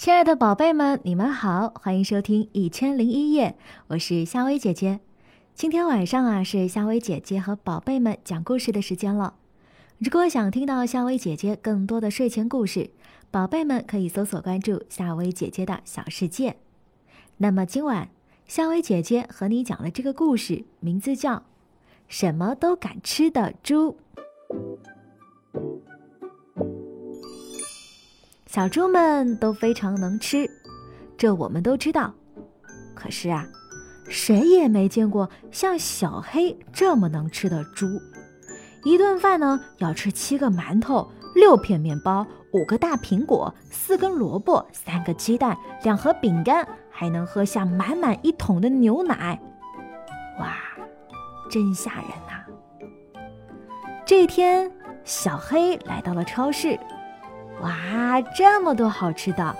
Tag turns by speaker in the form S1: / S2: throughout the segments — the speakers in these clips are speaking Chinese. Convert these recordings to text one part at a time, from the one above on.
S1: 亲爱的宝贝们，你们好，欢迎收听《一千零一夜》，我是夏薇姐姐。今天晚上啊，是夏薇姐姐和宝贝们讲故事的时间了。如果想听到夏薇姐姐更多的睡前故事，宝贝们可以搜索关注夏薇姐姐的小世界。那么今晚，夏薇姐姐和你讲的这个故事名字叫《什么都敢吃的猪》。小猪们都非常能吃，这我们都知道。可是啊，谁也没见过像小黑这么能吃的猪。一顿饭呢，要吃七个馒头、六片面包、五个大苹果、四根萝卜、三个鸡蛋、两盒饼干，还能喝下满满一桶的牛奶。哇，真吓人呐！这天，小黑来到了超市。哇，这么多好吃的！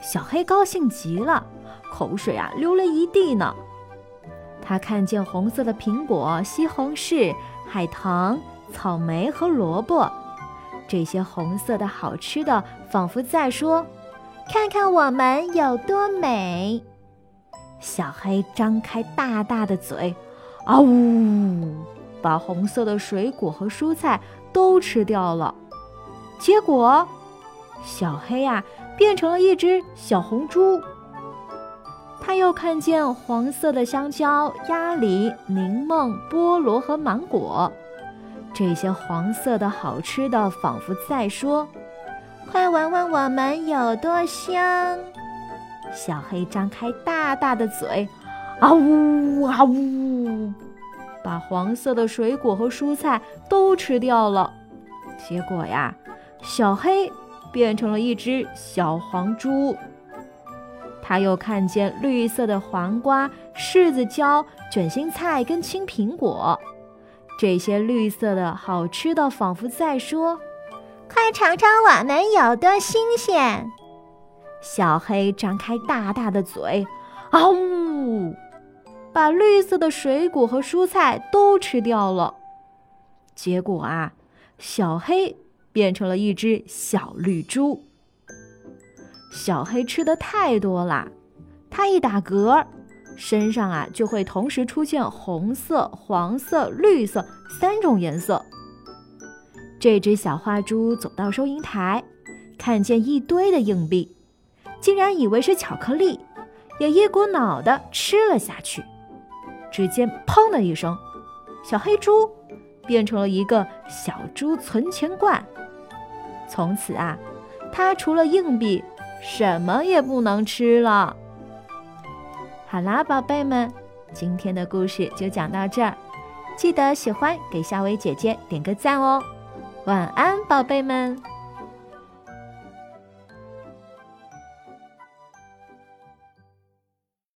S1: 小黑高兴极了，口水啊流了一地呢。他看见红色的苹果、西红柿、海棠、草莓和萝卜，这些红色的好吃的，仿佛在说：“看看我们有多美。”小黑张开大大的嘴，啊呜，把红色的水果和蔬菜都吃掉了。结果。小黑呀，变成了一只小红猪。他又看见黄色的香蕉、鸭梨、柠檬、菠萝和芒果，这些黄色的好吃的，仿佛在说：“快闻闻我们有多香！”小黑张开大大的嘴，啊呜啊呜，把黄色的水果和蔬菜都吃掉了。结果呀，小黑。变成了一只小黄猪。他又看见绿色的黄瓜、柿子椒、卷心菜跟青苹果，这些绿色的好吃的，仿佛在说：“快尝尝我们有多新鲜！”小黑张开大大的嘴，啊呜，把绿色的水果和蔬菜都吃掉了。结果啊，小黑。变成了一只小绿猪。小黑吃的太多了，它一打嗝，身上啊就会同时出现红色、黄色、绿色三种颜色。这只小花猪走到收银台，看见一堆的硬币，竟然以为是巧克力，也一股脑的吃了下去。只见“砰”的一声，小黑猪变成了一个小猪存钱罐。从此啊，它除了硬币，什么也不能吃了。好啦，宝贝们，今天的故事就讲到这儿，记得喜欢给夏薇姐姐点个赞哦。晚安，宝贝们。